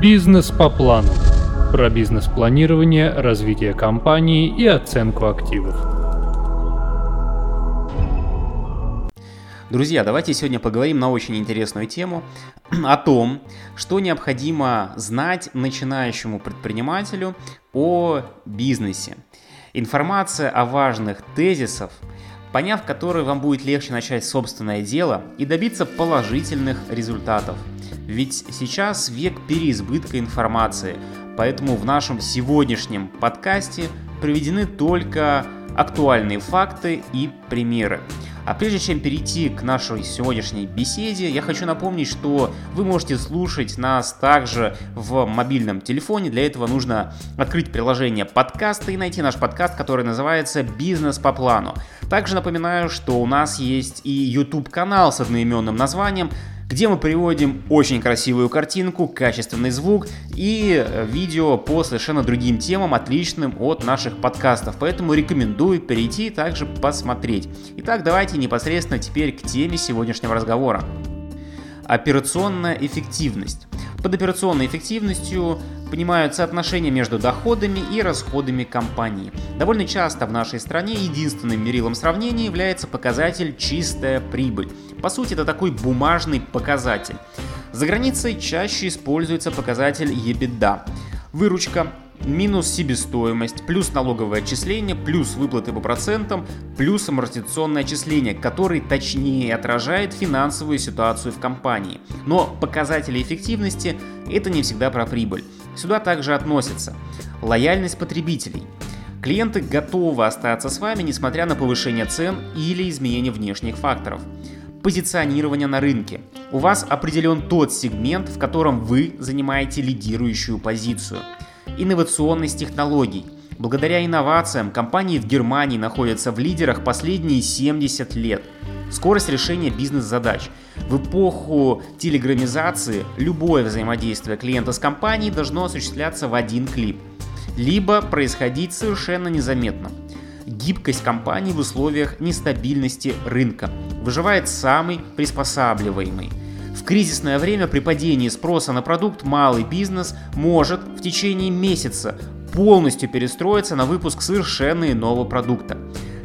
Бизнес по плану. Про бизнес-планирование, развитие компании и оценку активов. Друзья, давайте сегодня поговорим на очень интересную тему о том, что необходимо знать начинающему предпринимателю о бизнесе. Информация о важных тезисах, поняв которые вам будет легче начать собственное дело и добиться положительных результатов. Ведь сейчас век переизбытка информации, поэтому в нашем сегодняшнем подкасте приведены только актуальные факты и примеры. А прежде чем перейти к нашей сегодняшней беседе, я хочу напомнить, что вы можете слушать нас также в мобильном телефоне. Для этого нужно открыть приложение подкаста и найти наш подкаст, который называется «Бизнес по плану». Также напоминаю, что у нас есть и YouTube канал с одноименным названием, где мы приводим очень красивую картинку, качественный звук и э, видео по совершенно другим темам, отличным от наших подкастов. Поэтому рекомендую перейти и также посмотреть. Итак, давайте непосредственно теперь к теме сегодняшнего разговора. Операционная эффективность. Под операционной эффективностью понимают соотношение между доходами и расходами компании. Довольно часто в нашей стране единственным мерилом сравнения является показатель чистая прибыль. По сути, это такой бумажный показатель. За границей чаще используется показатель EBITDA. Выручка, минус себестоимость, плюс налоговое отчисление, плюс выплаты по процентам, плюс амортизационное отчисление, который точнее отражает финансовую ситуацию в компании. Но показатели эффективности – это не всегда про прибыль. Сюда также относятся лояльность потребителей. Клиенты готовы остаться с вами, несмотря на повышение цен или изменение внешних факторов. Позиционирование на рынке. У вас определен тот сегмент, в котором вы занимаете лидирующую позицию – инновационность технологий. Благодаря инновациям компании в Германии находятся в лидерах последние 70 лет. Скорость решения бизнес-задач. В эпоху телеграммизации любое взаимодействие клиента с компанией должно осуществляться в один клип, либо происходить совершенно незаметно. Гибкость компании в условиях нестабильности рынка. Выживает самый приспосабливаемый – в кризисное время при падении спроса на продукт малый бизнес может в течение месяца полностью перестроиться на выпуск совершенно иного продукта.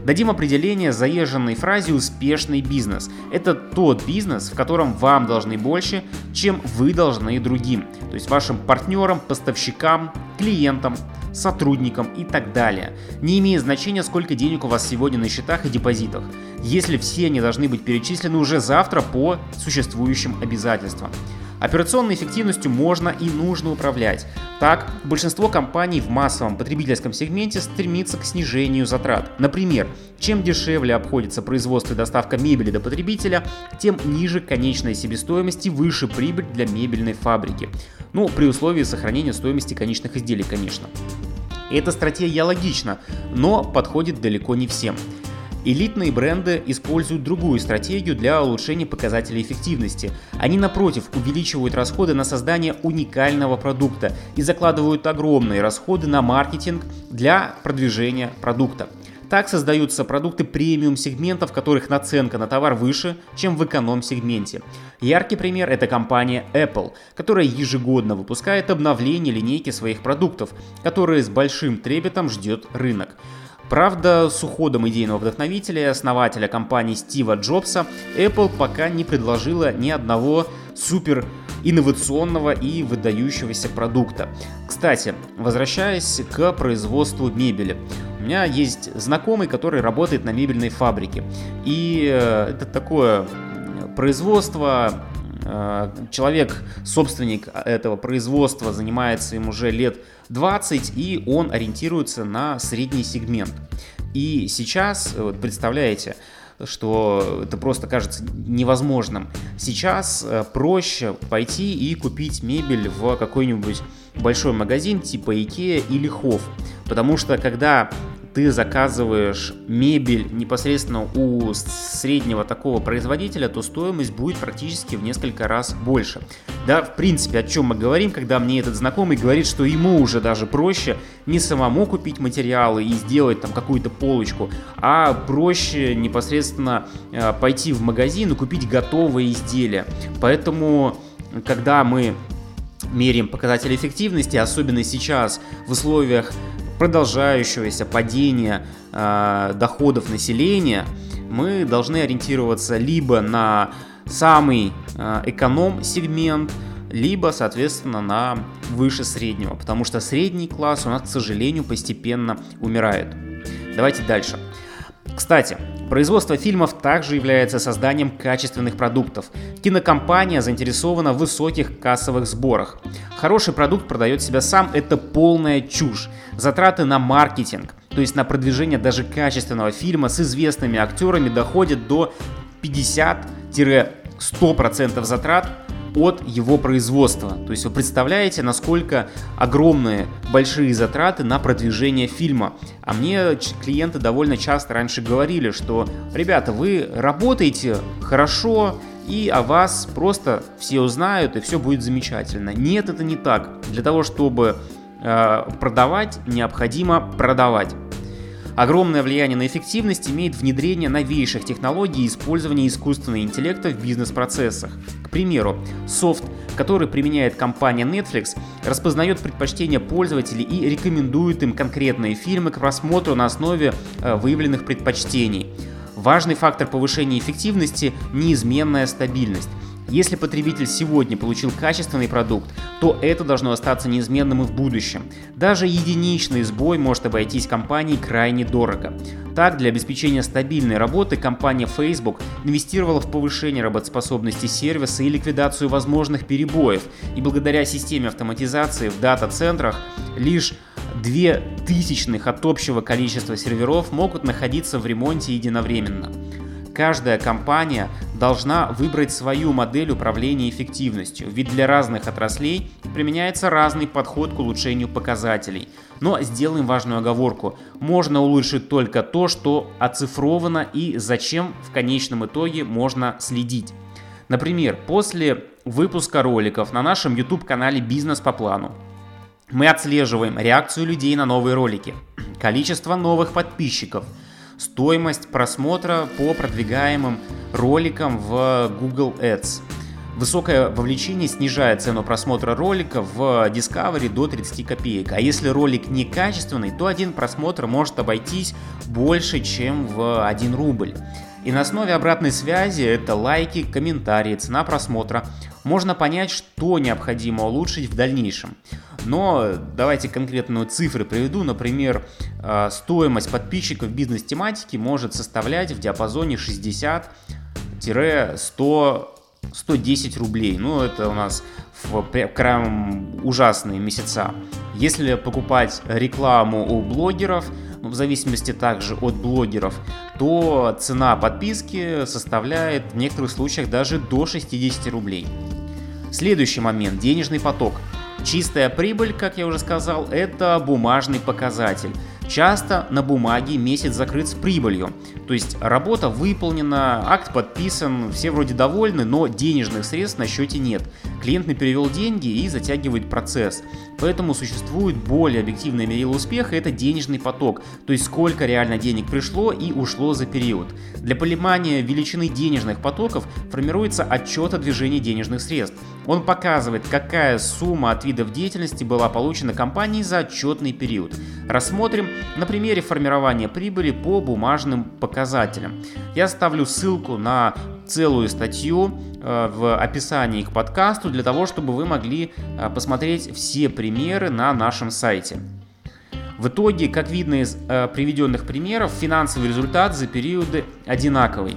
Дадим определение заезженной фразе «успешный бизнес». Это тот бизнес, в котором вам должны больше, чем вы должны другим, то есть вашим партнерам, поставщикам, клиентам, сотрудникам и так далее. Не имеет значения, сколько денег у вас сегодня на счетах и депозитах, если все они должны быть перечислены уже завтра по существующим обязательствам. Операционной эффективностью можно и нужно управлять. Так, большинство компаний в массовом потребительском сегменте стремится к снижению затрат. Например, чем дешевле обходится производство и доставка мебели до потребителя, тем ниже конечная себестоимость и выше прибыль для мебельной фабрики. Ну, при условии сохранения стоимости конечных изделий, конечно. Эта стратегия логична, но подходит далеко не всем. Элитные бренды используют другую стратегию для улучшения показателей эффективности. Они, напротив, увеличивают расходы на создание уникального продукта и закладывают огромные расходы на маркетинг для продвижения продукта. Так создаются продукты премиум сегмента, в которых наценка на товар выше, чем в эконом-сегменте. Яркий пример – это компания Apple, которая ежегодно выпускает обновление линейки своих продуктов, которые с большим трепетом ждет рынок. Правда, с уходом идейного вдохновителя и основателя компании Стива Джобса, Apple пока не предложила ни одного супер инновационного и выдающегося продукта. Кстати, возвращаясь к производству мебели. У меня есть знакомый, который работает на мебельной фабрике. И э, это такое производство, человек, собственник этого производства, занимается им уже лет 20, и он ориентируется на средний сегмент. И сейчас, вот представляете, что это просто кажется невозможным. Сейчас э, проще пойти и купить мебель в какой-нибудь большой магазин типа Ikea или Hof. Потому что когда ты заказываешь мебель непосредственно у среднего такого производителя, то стоимость будет практически в несколько раз больше. Да, в принципе, о чем мы говорим, когда мне этот знакомый говорит, что ему уже даже проще не самому купить материалы и сделать там какую-то полочку, а проще непосредственно э, пойти в магазин и купить готовые изделия. Поэтому, когда мы меряем показатели эффективности, особенно сейчас в условиях продолжающегося падения э, доходов населения, мы должны ориентироваться либо на самый э, эконом-сегмент, либо, соответственно, на выше среднего, потому что средний класс у нас, к сожалению, постепенно умирает. Давайте дальше. Кстати, производство фильмов также является созданием качественных продуктов. Кинокомпания заинтересована в высоких кассовых сборах. Хороший продукт продает себя сам, это полная чушь. Затраты на маркетинг, то есть на продвижение даже качественного фильма с известными актерами доходят до 50-100% затрат от его производства. То есть вы представляете, насколько огромные, большие затраты на продвижение фильма. А мне клиенты довольно часто раньше говорили, что, ребята, вы работаете хорошо, и о вас просто все узнают, и все будет замечательно. Нет, это не так. Для того, чтобы э, продавать, необходимо продавать. Огромное влияние на эффективность имеет внедрение новейших технологий и использование искусственного интеллекта в бизнес-процессах. К примеру, софт, который применяет компания Netflix, распознает предпочтения пользователей и рекомендует им конкретные фильмы к просмотру на основе э, выявленных предпочтений. Важный фактор повышения эффективности – неизменная стабильность. Если потребитель сегодня получил качественный продукт, то это должно остаться неизменным и в будущем. Даже единичный сбой может обойтись компании крайне дорого. Так, для обеспечения стабильной работы компания Facebook инвестировала в повышение работоспособности сервиса и ликвидацию возможных перебоев, и благодаря системе автоматизации в дата-центрах лишь две тысячных от общего количества серверов могут находиться в ремонте единовременно. Каждая компания должна выбрать свою модель управления эффективностью, ведь для разных отраслей применяется разный подход к улучшению показателей. Но сделаем важную оговорку. Можно улучшить только то, что оцифровано и зачем в конечном итоге можно следить. Например, после выпуска роликов на нашем YouTube-канале «Бизнес по плану» мы отслеживаем реакцию людей на новые ролики, количество новых подписчиков – стоимость просмотра по продвигаемым роликам в Google Ads. Высокое вовлечение снижает цену просмотра ролика в Discovery до 30 копеек. А если ролик некачественный, то один просмотр может обойтись больше, чем в 1 рубль. И на основе обратной связи, это лайки, комментарии, цена просмотра, можно понять, что необходимо улучшить в дальнейшем. Но давайте конкретную цифры приведу. Например, э, стоимость подписчиков бизнес-тематики может составлять в диапазоне 60-100 110 рублей. Ну, это у нас в прям ужасные месяца. Если покупать рекламу у блогеров, в зависимости также от блогеров, то цена подписки составляет в некоторых случаях даже до 60 рублей. Следующий момент – денежный поток. Чистая прибыль, как я уже сказал, это бумажный показатель. Часто на бумаге месяц закрыт с прибылью. То есть работа выполнена, акт подписан, все вроде довольны, но денежных средств на счете нет. Клиент не перевел деньги и затягивает процесс. Поэтому существует более объективное мерило успеха – это денежный поток, то есть сколько реально денег пришло и ушло за период. Для понимания величины денежных потоков формируется отчет о движении денежных средств. Он показывает, какая сумма от видов деятельности была получена компанией за отчетный период. Рассмотрим на примере формирования прибыли по бумажным показателям. Я ставлю ссылку на целую статью э, в описании к подкасту для того, чтобы вы могли э, посмотреть все примеры на нашем сайте. В итоге, как видно из э, приведенных примеров, финансовый результат за периоды одинаковый.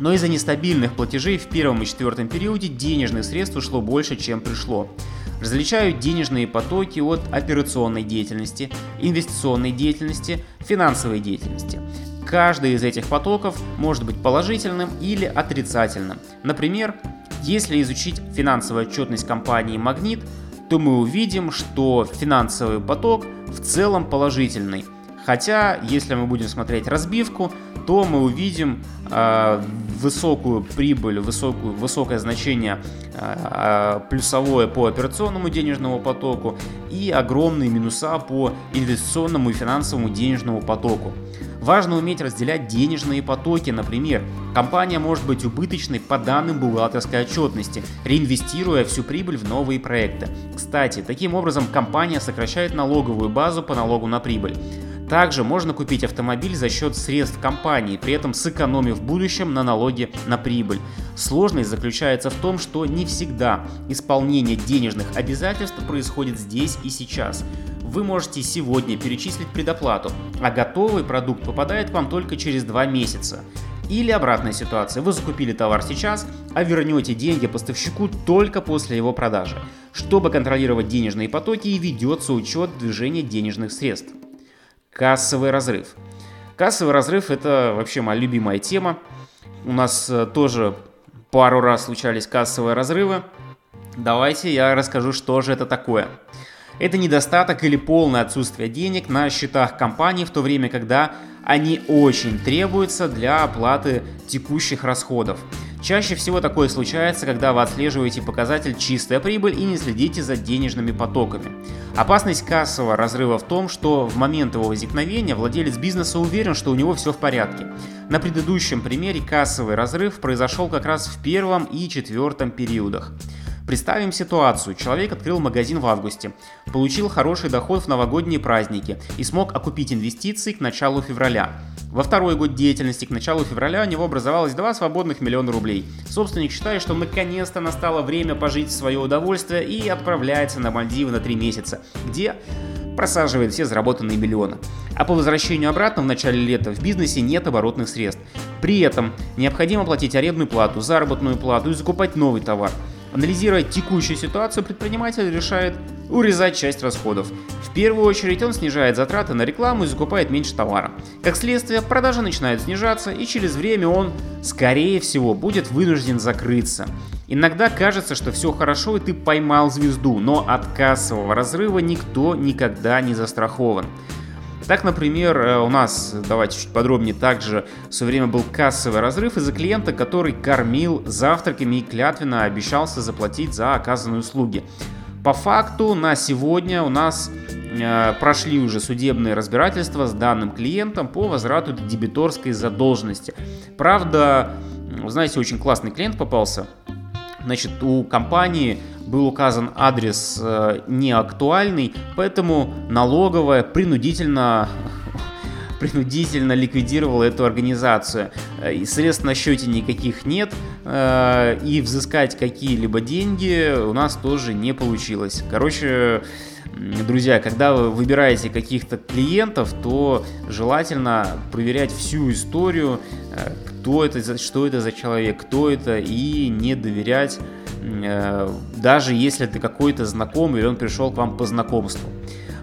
Но из-за нестабильных платежей в первом и четвертом периоде денежных средств ушло больше, чем пришло. Различают денежные потоки от операционной деятельности, инвестиционной деятельности, финансовой деятельности. Каждый из этих потоков может быть положительным или отрицательным. Например, если изучить финансовую отчетность компании «Магнит», то мы увидим, что финансовый поток в целом положительный. Хотя, если мы будем смотреть разбивку, то мы увидим э, высокую прибыль, высокую, высокое значение э, плюсовое по операционному денежному потоку и огромные минуса по инвестиционному и финансовому денежному потоку. Важно уметь разделять денежные потоки. Например, компания может быть убыточной по данным бухгалтерской отчетности, реинвестируя всю прибыль в новые проекты. Кстати, таким образом компания сокращает налоговую базу по налогу на прибыль. Также можно купить автомобиль за счет средств компании, при этом сэкономив в будущем на налоге на прибыль. Сложность заключается в том, что не всегда исполнение денежных обязательств происходит здесь и сейчас вы можете сегодня перечислить предоплату, а готовый продукт попадает к вам только через 2 месяца. Или обратная ситуация, вы закупили товар сейчас, а вернете деньги поставщику только после его продажи. Чтобы контролировать денежные потоки и ведется учет движения денежных средств. Кассовый разрыв. Кассовый разрыв это вообще моя любимая тема. У нас э, тоже пару раз случались кассовые разрывы. Давайте я расскажу, что же это такое. Это недостаток или полное отсутствие денег на счетах компании, в то время, когда они очень требуются для оплаты текущих расходов. Чаще всего такое случается, когда вы отслеживаете показатель чистая прибыль и не следите за денежными потоками. Опасность кассового разрыва в том, что в момент его возникновения владелец бизнеса уверен, что у него все в порядке. На предыдущем примере кассовый разрыв произошел как раз в первом и четвертом периодах. Представим ситуацию. Человек открыл магазин в августе, получил хороший доход в новогодние праздники и смог окупить инвестиции к началу февраля. Во второй год деятельности к началу февраля у него образовалось 2 свободных миллиона рублей. Собственник считает, что наконец-то настало время пожить в свое удовольствие и отправляется на Мальдивы на 3 месяца, где просаживает все заработанные миллионы. А по возвращению обратно в начале лета в бизнесе нет оборотных средств. При этом необходимо платить арендную плату, заработную плату и закупать новый товар. Анализируя текущую ситуацию, предприниматель решает урезать часть расходов. В первую очередь он снижает затраты на рекламу и закупает меньше товара. Как следствие, продажи начинают снижаться и через время он, скорее всего, будет вынужден закрыться. Иногда кажется, что все хорошо и ты поймал звезду, но от кассового разрыва никто никогда не застрахован. Так, например, э, у нас, давайте чуть подробнее, также в свое время был кассовый разрыв из-за клиента, который кормил завтраками и клятвенно обещался заплатить за оказанные услуги. По факту на сегодня у нас э, прошли уже судебные разбирательства с данным клиентом по возврату дебиторской задолженности. Правда, знаете, очень классный клиент попался. Значит, у компании был указан адрес э, неактуальный, поэтому налоговая принудительно принудительно ликвидировала эту организацию. Э, и средств на счете никаких нет, э, и взыскать какие-либо деньги у нас тоже не получилось. Короче, друзья, когда вы выбираете каких-то клиентов, то желательно проверять всю историю, кто это, что это за человек, кто это, и не доверять даже если ты какой-то знакомый или он пришел к вам по знакомству.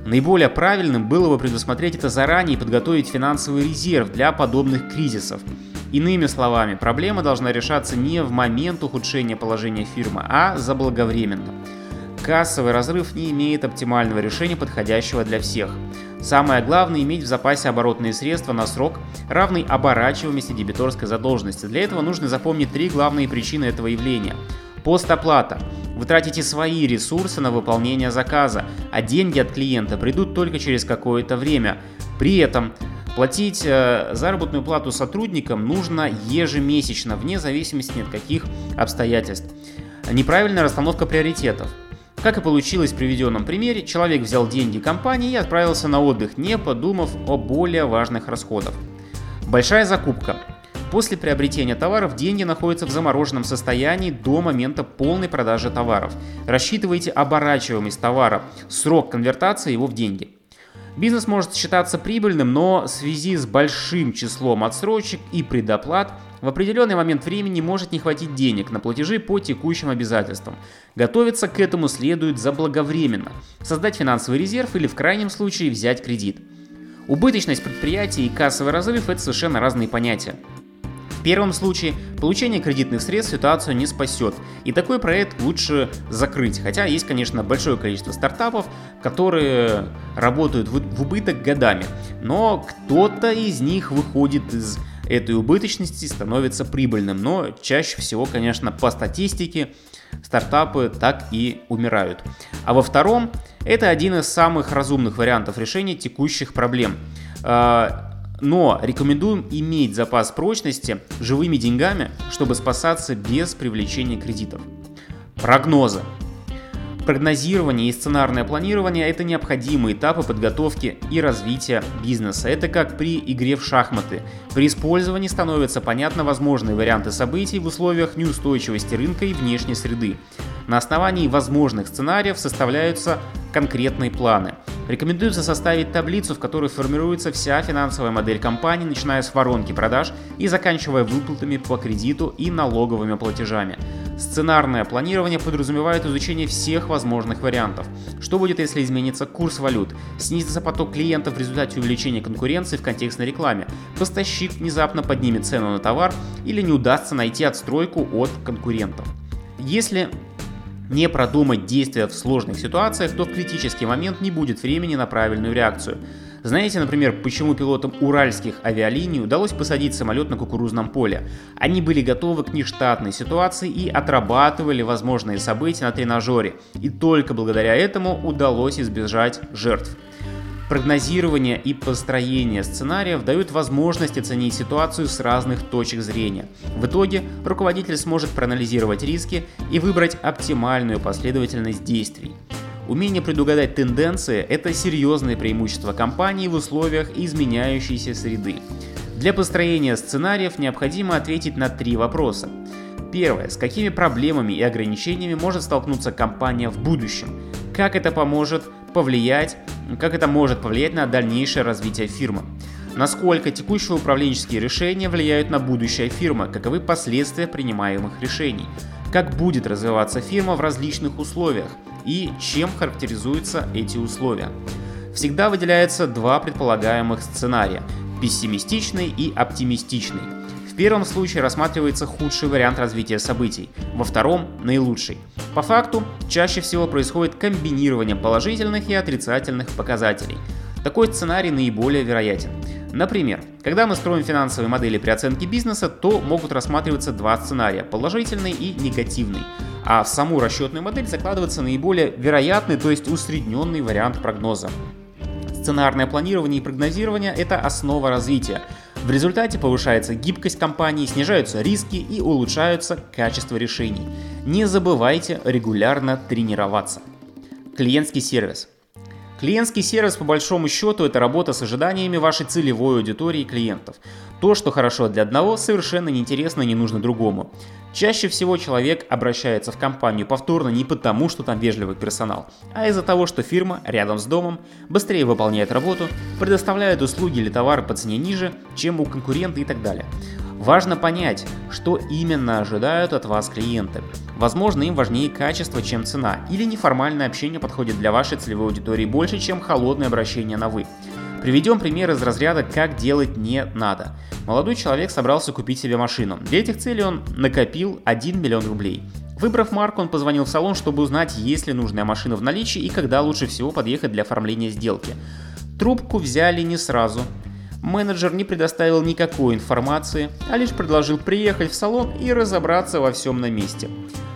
Наиболее правильным было бы предусмотреть это заранее и подготовить финансовый резерв для подобных кризисов. Иными словами, проблема должна решаться не в момент ухудшения положения фирмы, а заблаговременно. Кассовый разрыв не имеет оптимального решения, подходящего для всех. Самое главное – иметь в запасе оборотные средства на срок, равный оборачиваемости дебиторской задолженности. Для этого нужно запомнить три главные причины этого явления – Постоплата. Вы тратите свои ресурсы на выполнение заказа, а деньги от клиента придут только через какое-то время. При этом платить э, заработную плату сотрудникам нужно ежемесячно, вне зависимости от каких обстоятельств. Неправильная расстановка приоритетов. Как и получилось в приведенном примере, человек взял деньги компании и отправился на отдых, не подумав о более важных расходах. Большая закупка. После приобретения товаров деньги находятся в замороженном состоянии до момента полной продажи товаров. Рассчитывайте оборачиваемость товара, срок конвертации его в деньги. Бизнес может считаться прибыльным, но в связи с большим числом отсрочек и предоплат в определенный момент времени может не хватить денег на платежи по текущим обязательствам. Готовиться к этому следует заблаговременно. Создать финансовый резерв или в крайнем случае взять кредит. Убыточность предприятия и кассовый разрыв – это совершенно разные понятия. В первом случае получение кредитных средств ситуацию не спасет, и такой проект лучше закрыть. Хотя есть, конечно, большое количество стартапов, которые работают в убыток годами, но кто-то из них выходит из этой убыточности становится прибыльным. Но чаще всего, конечно, по статистике стартапы так и умирают. А во втором, это один из самых разумных вариантов решения текущих проблем. Но рекомендуем иметь запас прочности живыми деньгами, чтобы спасаться без привлечения кредитов. Прогнозы. Прогнозирование и сценарное планирование – это необходимые этапы подготовки и развития бизнеса. Это как при игре в шахматы. При использовании становятся понятны возможные варианты событий в условиях неустойчивости рынка и внешней среды. На основании возможных сценариев составляются конкретные планы. Рекомендуется составить таблицу, в которой формируется вся финансовая модель компании, начиная с воронки продаж и заканчивая выплатами по кредиту и налоговыми платежами. Сценарное планирование подразумевает изучение всех возможных вариантов. Что будет, если изменится курс валют, снизится поток клиентов в результате увеличения конкуренции в контекстной рекламе, поставщик внезапно поднимет цену на товар или не удастся найти отстройку от конкурентов. Если не продумать действия в сложных ситуациях, то в критический момент не будет времени на правильную реакцию. Знаете, например, почему пилотам уральских авиалиний удалось посадить самолет на кукурузном поле? Они были готовы к нештатной ситуации и отрабатывали возможные события на тренажере. И только благодаря этому удалось избежать жертв. Прогнозирование и построение сценариев дают возможность оценить ситуацию с разных точек зрения. В итоге руководитель сможет проанализировать риски и выбрать оптимальную последовательность действий. Умение предугадать тенденции – это серьезное преимущество компании в условиях изменяющейся среды. Для построения сценариев необходимо ответить на три вопроса. Первое. С какими проблемами и ограничениями может столкнуться компания в будущем? Как это поможет повлиять, как это может повлиять на дальнейшее развитие фирмы? Насколько текущие управленческие решения влияют на будущее фирмы? Каковы последствия принимаемых решений? Как будет развиваться фирма в различных условиях? и чем характеризуются эти условия. Всегда выделяется два предполагаемых сценария – пессимистичный и оптимистичный. В первом случае рассматривается худший вариант развития событий, во втором – наилучший. По факту, чаще всего происходит комбинирование положительных и отрицательных показателей. Такой сценарий наиболее вероятен. Например, когда мы строим финансовые модели при оценке бизнеса, то могут рассматриваться два сценария – положительный и негативный а в саму расчетную модель закладывается наиболее вероятный, то есть усредненный вариант прогноза. Сценарное планирование и прогнозирование – это основа развития. В результате повышается гибкость компании, снижаются риски и улучшаются качество решений. Не забывайте регулярно тренироваться. Клиентский сервис. Клиентский сервис по большому счету это работа с ожиданиями вашей целевой аудитории клиентов. То, что хорошо для одного, совершенно неинтересно и не нужно другому. Чаще всего человек обращается в компанию повторно не потому, что там вежливый персонал, а из-за того, что фирма рядом с домом быстрее выполняет работу, предоставляет услуги или товары по цене ниже, чем у конкурента и так далее. Важно понять, что именно ожидают от вас клиенты. Возможно, им важнее качество, чем цена, или неформальное общение подходит для вашей целевой аудитории больше, чем холодное обращение на «вы». Приведем пример из разряда «как делать не надо». Молодой человек собрался купить себе машину. Для этих целей он накопил 1 миллион рублей. Выбрав марку, он позвонил в салон, чтобы узнать, есть ли нужная машина в наличии и когда лучше всего подъехать для оформления сделки. Трубку взяли не сразу. Менеджер не предоставил никакой информации, а лишь предложил приехать в салон и разобраться во всем на месте.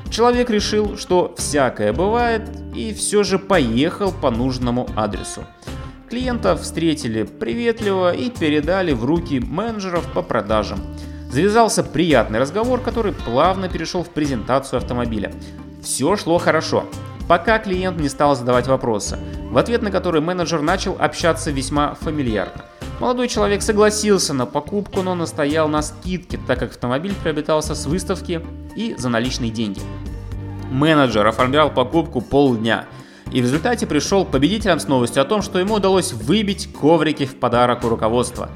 Человек решил, что всякое бывает, и все же поехал по нужному адресу. Клиента встретили приветливо и передали в руки менеджеров по продажам. Завязался приятный разговор, который плавно перешел в презентацию автомобиля. Все шло хорошо, пока клиент не стал задавать вопросы, в ответ на которые менеджер начал общаться весьма фамильярно. Молодой человек согласился на покупку, но настоял на скидке, так как автомобиль приобретался с выставки и за наличные деньги. Менеджер оформлял покупку полдня – и в результате пришел победителем с новостью о том, что ему удалось выбить коврики в подарок у руководства.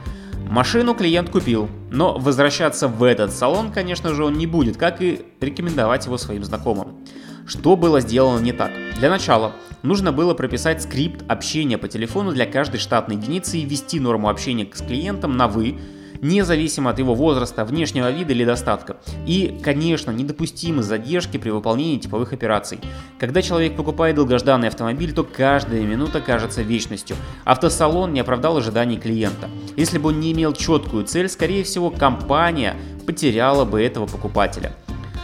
Машину клиент купил, но возвращаться в этот салон, конечно же, он не будет, как и рекомендовать его своим знакомым. Что было сделано не так? Для начала, нужно было прописать скрипт общения по телефону для каждой штатной единицы и ввести норму общения с клиентом на «вы», независимо от его возраста, внешнего вида или достатка. И, конечно, недопустимы задержки при выполнении типовых операций. Когда человек покупает долгожданный автомобиль, то каждая минута кажется вечностью. Автосалон не оправдал ожиданий клиента. Если бы он не имел четкую цель, скорее всего, компания потеряла бы этого покупателя.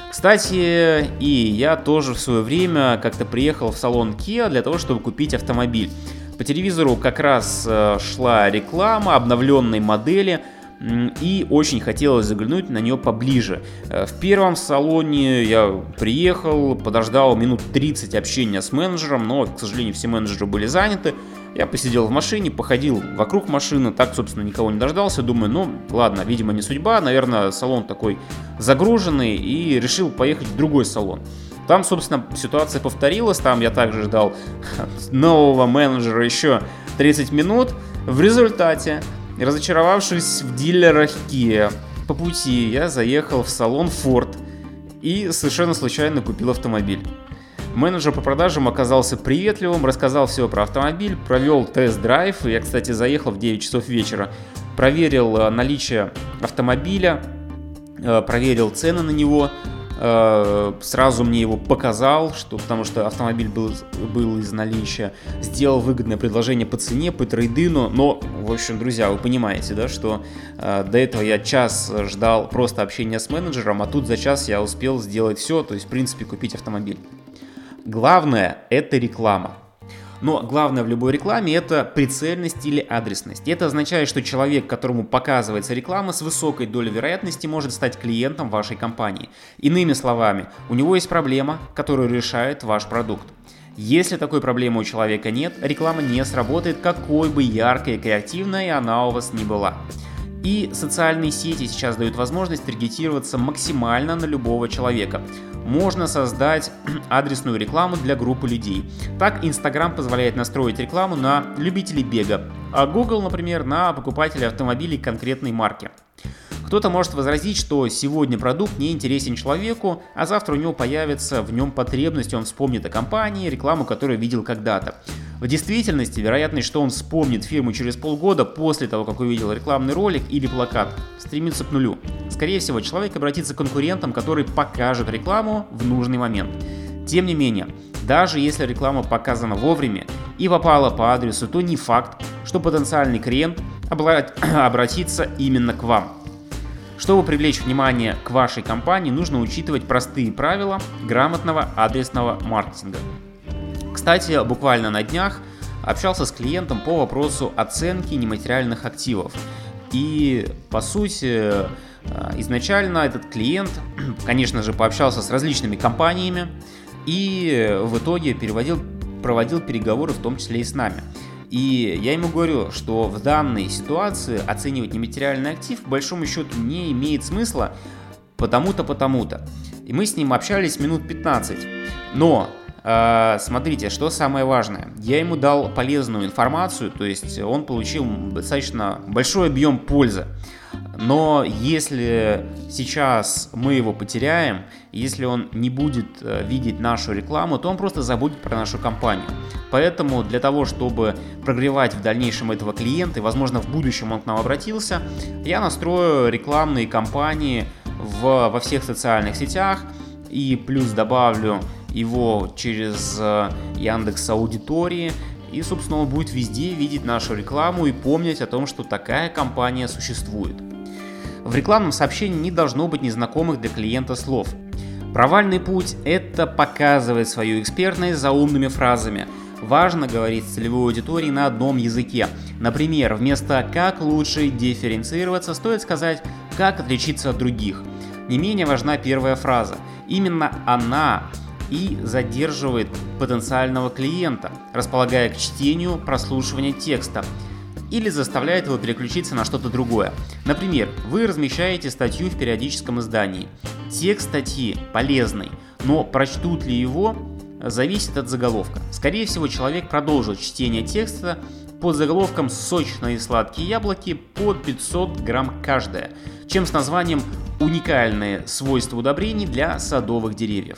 Кстати, и я тоже в свое время как-то приехал в салон Kia для того, чтобы купить автомобиль. По телевизору как раз э, шла реклама обновленной модели, и очень хотелось заглянуть на нее поближе. Э, в первом салоне я приехал, подождал минут 30 общения с менеджером, но, к сожалению, все менеджеры были заняты. Я посидел в машине, походил вокруг машины, так, собственно, никого не дождался. Думаю, ну, ладно, видимо, не судьба, наверное, салон такой загруженный, и решил поехать в другой салон. Там, собственно, ситуация повторилась, там я также ждал нового менеджера еще 30 минут. В результате, разочаровавшись в дилерах Kia, по пути я заехал в салон Ford и совершенно случайно купил автомобиль. Менеджер по продажам оказался приветливым, рассказал все про автомобиль, провел тест-драйв, я, кстати, заехал в 9 часов вечера, проверил э, наличие автомобиля, э, проверил цены на него, сразу мне его показал, что, потому что автомобиль был, был из наличия, сделал выгодное предложение по цене, по трейдину, но, в общем, друзья, вы понимаете, да, что э, до этого я час ждал просто общения с менеджером, а тут за час я успел сделать все, то есть, в принципе, купить автомобиль. Главное – это реклама. Но главное в любой рекламе это прицельность или адресность. Это означает, что человек, которому показывается реклама, с высокой долей вероятности может стать клиентом вашей компании. Иными словами, у него есть проблема, которую решает ваш продукт. Если такой проблемы у человека нет, реклама не сработает, какой бы яркой и креативной она у вас ни была. И социальные сети сейчас дают возможность таргетироваться максимально на любого человека. Можно создать адресную рекламу для группы людей. Так Instagram позволяет настроить рекламу на любителей бега, а Google, например, на покупателей автомобилей конкретной марки. Кто-то может возразить, что сегодня продукт не интересен человеку, а завтра у него появится в нем потребность, он вспомнит о компании, рекламу, которую видел когда-то. В действительности, вероятность, что он вспомнит фирму через полгода после того, как увидел рекламный ролик или плакат, стремится к нулю. Скорее всего, человек обратится к конкурентам, который покажет рекламу в нужный момент. Тем не менее, даже если реклама показана вовремя и попала по адресу, то не факт, что потенциальный клиент обратится именно к вам. Чтобы привлечь внимание к вашей компании, нужно учитывать простые правила грамотного адресного маркетинга. Кстати, буквально на днях общался с клиентом по вопросу оценки нематериальных активов. И, по сути, э, изначально этот клиент, конечно же, пообщался с различными компаниями и в итоге переводил, проводил переговоры в том числе и с нами. И я ему говорю, что в данной ситуации оценивать нематериальный актив, по большому счету, не имеет смысла, потому-то, потому-то. И мы с ним общались минут 15. Но смотрите, что самое важное. Я ему дал полезную информацию, то есть он получил достаточно большой объем пользы. Но если сейчас мы его потеряем, если он не будет э, видеть нашу рекламу, то он просто забудет про нашу компанию. Поэтому для того, чтобы прогревать в дальнейшем этого клиента, и возможно в будущем он к нам обратился, я настрою рекламные кампании в, во всех социальных сетях и плюс добавлю его через э, Яндекс Аудитории, и, собственно, он будет везде видеть нашу рекламу и помнить о том, что такая компания существует. В рекламном сообщении не должно быть незнакомых для клиента слов. Провальный путь – это показывать свою экспертность за умными фразами. Важно говорить с целевой аудиторией на одном языке. Например, вместо «как лучше дифференцироваться» стоит сказать «как отличиться от других». Не менее важна первая фраза. Именно она и задерживает потенциального клиента, располагая к чтению, прослушиванию текста или заставляет его переключиться на что-то другое. Например, вы размещаете статью в периодическом издании. Текст статьи полезный, но прочтут ли его, зависит от заголовка. Скорее всего, человек продолжит чтение текста под заголовком «Сочные сладкие яблоки» под 500 грамм каждая, чем с названием «Уникальные свойства удобрений для садовых деревьев».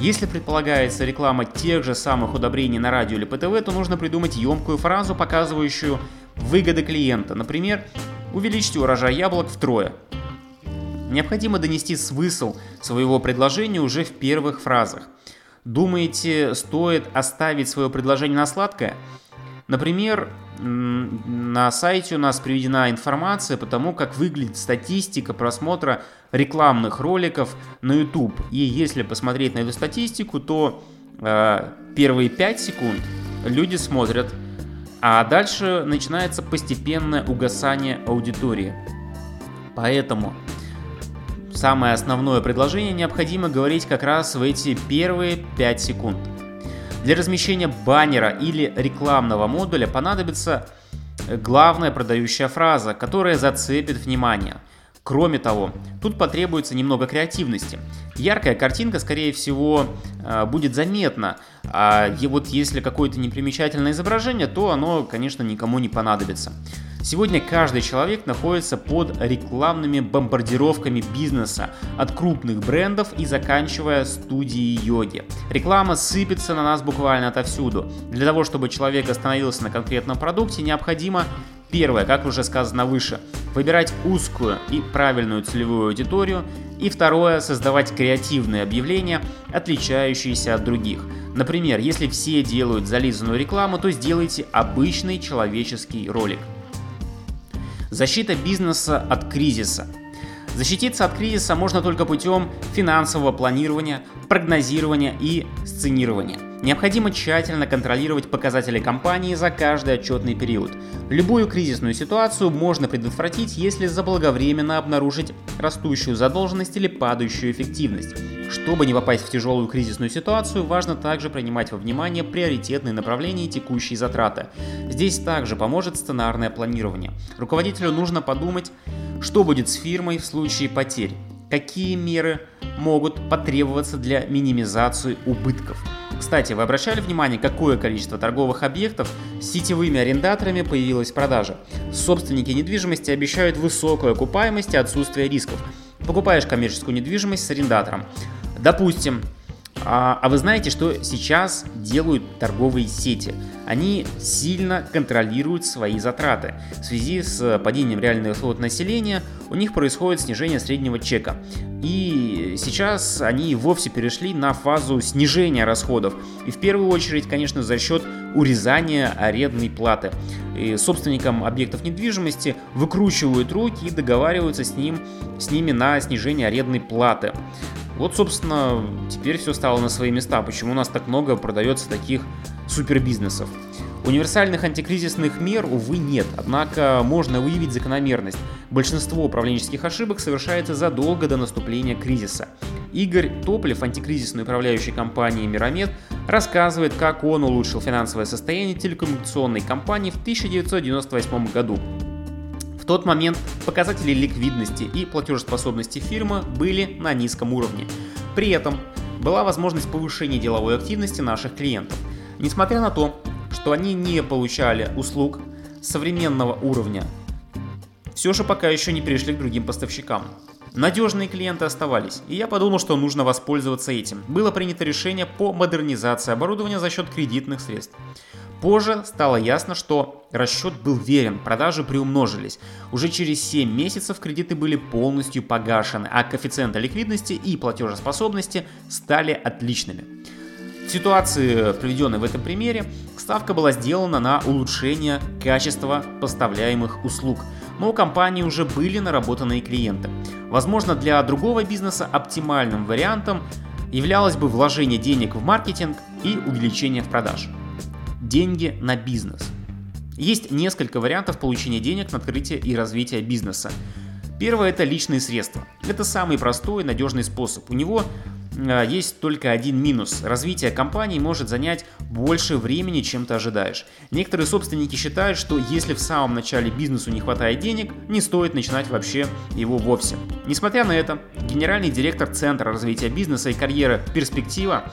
Если предполагается реклама тех же самых удобрений на радио или ПТВ, то нужно придумать емкую фразу, показывающую выгоды клиента. Например, увеличьте урожай яблок втрое. Необходимо донести смысл своего предложения уже в первых фразах. Думаете, стоит оставить свое предложение на сладкое? Например, на сайте у нас приведена информация по тому, как выглядит статистика просмотра рекламных роликов на YouTube. И если посмотреть на эту статистику, то э, первые 5 секунд люди смотрят, а дальше начинается постепенное угасание аудитории. Поэтому самое основное предложение необходимо говорить как раз в эти первые 5 секунд. Для размещения баннера или рекламного модуля понадобится главная продающая фраза, которая зацепит внимание. Кроме того, тут потребуется немного креативности. Яркая картинка, скорее всего, э, будет заметна, а вот если какое-то непримечательное изображение, то оно, конечно, никому не понадобится. Сегодня каждый человек находится под рекламными бомбардировками бизнеса, от крупных брендов и заканчивая студией йоги. Реклама сыпется на нас буквально отовсюду. Для того, чтобы человек остановился на конкретном продукте, необходимо Первое, как уже сказано выше, выбирать узкую и правильную целевую аудиторию. И второе, создавать креативные объявления, отличающиеся от других. Например, если все делают зализанную рекламу, то сделайте обычный человеческий ролик. Защита бизнеса от кризиса. Защититься от кризиса можно только путем финансового планирования, прогнозирования и сценирования. Необходимо тщательно контролировать показатели компании за каждый отчетный период. Любую кризисную ситуацию можно предотвратить, если заблаговременно обнаружить растущую задолженность или падающую эффективность. Чтобы не попасть в тяжелую кризисную ситуацию, важно также принимать во внимание приоритетные направления и текущие затраты. Здесь также поможет сценарное планирование. Руководителю нужно подумать, что будет с фирмой в случае потерь, какие меры могут потребоваться для минимизации убытков. Кстати, вы обращали внимание, какое количество торговых объектов с сетевыми арендаторами появилось в продаже? Собственники недвижимости обещают высокую окупаемость и отсутствие рисков. Покупаешь коммерческую недвижимость с арендатором. Допустим, а, а вы знаете, что сейчас делают торговые сети? Они сильно контролируют свои затраты. В связи с падением реального расходов населения у них происходит снижение среднего чека. И сейчас они вовсе перешли на фазу снижения расходов. И в первую очередь, конечно, за счет урезания арендной платы. И собственникам объектов недвижимости выкручивают руки и договариваются с, ним, с ними на снижение арендной платы. Вот, собственно, теперь все стало на свои места, почему у нас так много продается таких супербизнесов. Универсальных антикризисных мер, увы, нет, однако можно выявить закономерность. Большинство управленческих ошибок совершается задолго до наступления кризиса. Игорь Топлев, антикризисный управляющий компанией Миромед, рассказывает, как он улучшил финансовое состояние телекоммуникационной компании в 1998 году тот момент показатели ликвидности и платежеспособности фирмы были на низком уровне. При этом была возможность повышения деловой активности наших клиентов. Несмотря на то, что они не получали услуг современного уровня, все же пока еще не перешли к другим поставщикам. Надежные клиенты оставались, и я подумал, что нужно воспользоваться этим. Было принято решение по модернизации оборудования за счет кредитных средств. Позже стало ясно, что расчет был верен, продажи приумножились. Уже через 7 месяцев кредиты были полностью погашены, а коэффициенты ликвидности и платежеспособности стали отличными. В ситуации, приведенной в этом примере, ставка была сделана на улучшение качества поставляемых услуг, но у компании уже были наработанные клиенты. Возможно, для другого бизнеса оптимальным вариантом являлось бы вложение денег в маркетинг и увеличение в продаж деньги на бизнес. Есть несколько вариантов получения денег на открытие и развитие бизнеса. Первое – это личные средства. Это самый простой и надежный способ. У него э, есть только один минус. Развитие компании может занять больше времени, чем ты ожидаешь. Некоторые собственники считают, что если в самом начале бизнесу не хватает денег, не стоит начинать вообще его вовсе. Несмотря на это, генеральный директор Центра развития бизнеса и карьеры «Перспектива»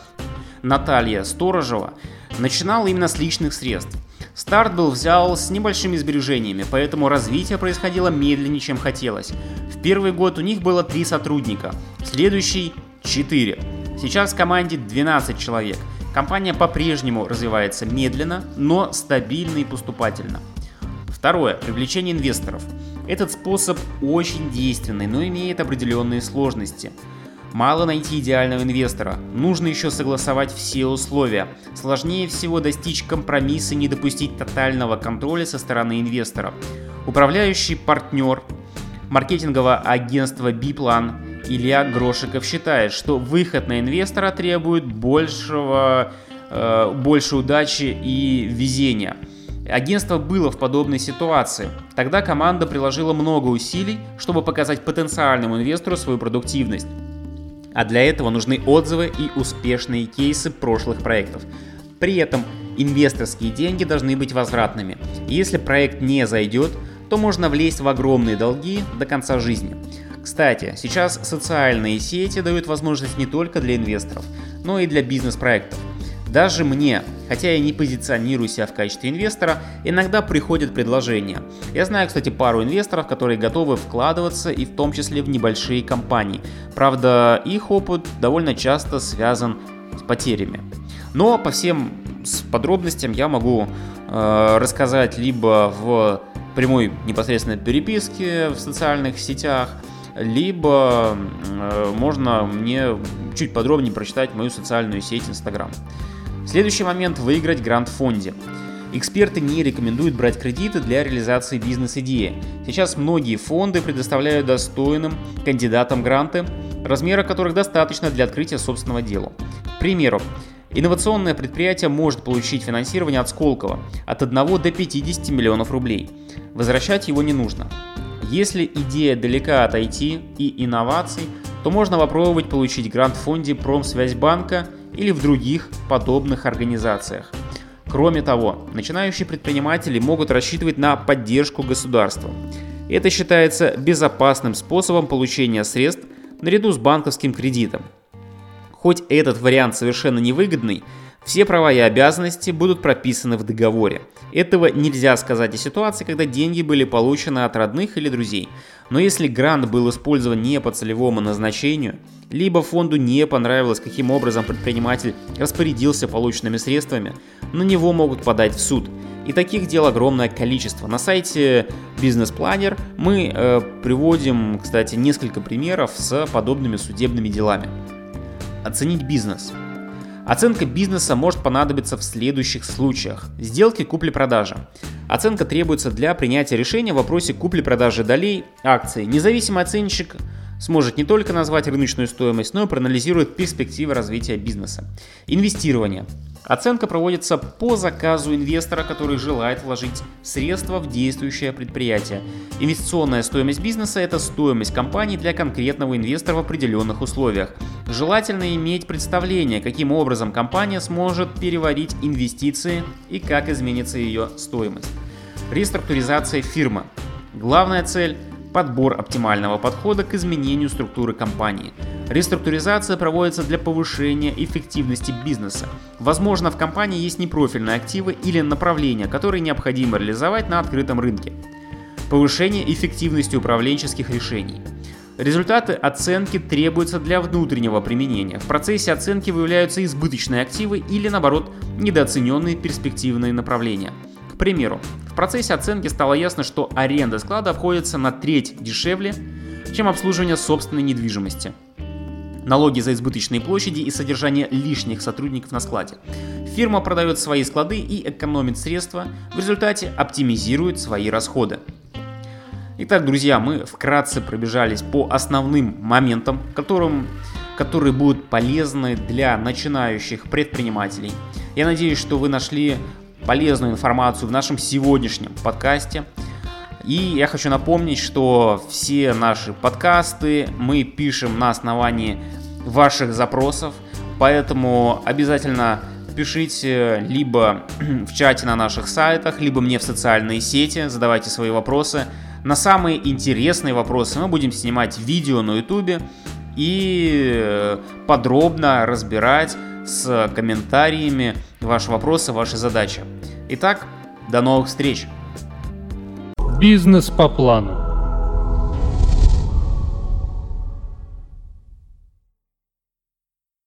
Наталья Сторожева начинала именно с личных средств. Старт был взял с небольшими сбережениями, поэтому развитие происходило медленнее, чем хотелось. В первый год у них было 3 сотрудника, следующий 4. Сейчас в команде 12 человек. Компания по-прежнему развивается медленно, но стабильно и поступательно. Второе. Привлечение инвесторов. Этот способ очень действенный, но имеет определенные сложности. Мало найти идеального инвестора, нужно еще согласовать все условия. Сложнее всего достичь компромисса и не допустить тотального контроля со стороны инвестора. Управляющий партнер маркетингового агентства Биплан Илья Грошиков считает, что выход на инвестора требует большего, э, больше удачи и везения. Агентство было в подобной ситуации. Тогда команда приложила много усилий, чтобы показать потенциальному инвестору свою продуктивность. А для этого нужны отзывы и успешные кейсы прошлых проектов. При этом инвесторские деньги должны быть возвратными. Если проект не зайдет, то можно влезть в огромные долги до конца жизни. Кстати, сейчас социальные сети дают возможность не только для инвесторов, но и для бизнес-проектов. Даже мне, хотя я не позиционирую себя в качестве инвестора, иногда приходят предложения. Я знаю, кстати, пару инвесторов, которые готовы вкладываться и в том числе в небольшие компании. Правда, их опыт довольно часто связан с потерями. Но по всем подробностям я могу э, рассказать либо в прямой непосредственной переписке в социальных сетях, либо э, можно мне чуть подробнее прочитать мою социальную сеть Instagram. Следующий момент – выиграть грант в фонде. Эксперты не рекомендуют брать кредиты для реализации бизнес-идеи. Сейчас многие фонды предоставляют достойным кандидатам гранты, размера которых достаточно для открытия собственного дела. К примеру, инновационное предприятие может получить финансирование от Сколково от 1 до 50 миллионов рублей. Возвращать его не нужно. Если идея далека от IT и инноваций, то можно попробовать получить грант в фонде Промсвязьбанка или в других подобных организациях. Кроме того, начинающие предприниматели могут рассчитывать на поддержку государства. Это считается безопасным способом получения средств наряду с банковским кредитом. Хоть этот вариант совершенно невыгодный, все права и обязанности будут прописаны в договоре. Этого нельзя сказать о ситуации, когда деньги были получены от родных или друзей. Но если грант был использован не по целевому назначению, либо фонду не понравилось, каким образом предприниматель распорядился полученными средствами, на него могут подать в суд. И таких дел огромное количество. На сайте Business Planner мы э, приводим, кстати, несколько примеров с подобными судебными делами. Оценить бизнес – Оценка бизнеса может понадобиться в следующих случаях. Сделки купли-продажи. Оценка требуется для принятия решения в вопросе купли-продажи долей акций. Независимый оценщик сможет не только назвать рыночную стоимость, но и проанализирует перспективы развития бизнеса. Инвестирование. Оценка проводится по заказу инвестора, который желает вложить средства в действующее предприятие. Инвестиционная стоимость бизнеса – это стоимость компании для конкретного инвестора в определенных условиях. Желательно иметь представление, каким образом компания сможет переварить инвестиции и как изменится ее стоимость. Реструктуризация фирмы. Главная цель – подбор оптимального подхода к изменению структуры компании – Реструктуризация проводится для повышения эффективности бизнеса. Возможно, в компании есть непрофильные активы или направления, которые необходимо реализовать на открытом рынке. Повышение эффективности управленческих решений. Результаты оценки требуются для внутреннего применения. В процессе оценки выявляются избыточные активы или, наоборот, недооцененные перспективные направления. К примеру, в процессе оценки стало ясно, что аренда склада обходится на треть дешевле, чем обслуживание собственной недвижимости налоги за избыточные площади и содержание лишних сотрудников на складе. Фирма продает свои склады и экономит средства, в результате оптимизирует свои расходы. Итак, друзья, мы вкратце пробежались по основным моментам, которым, которые будут полезны для начинающих предпринимателей. Я надеюсь, что вы нашли полезную информацию в нашем сегодняшнем подкасте. И я хочу напомнить, что все наши подкасты мы пишем на основании ваших запросов, поэтому обязательно пишите либо в чате на наших сайтах, либо мне в социальные сети, задавайте свои вопросы. На самые интересные вопросы мы будем снимать видео на ютубе и подробно разбирать с комментариями ваши вопросы, ваши задачи. Итак, до новых встреч! Бизнес по плану.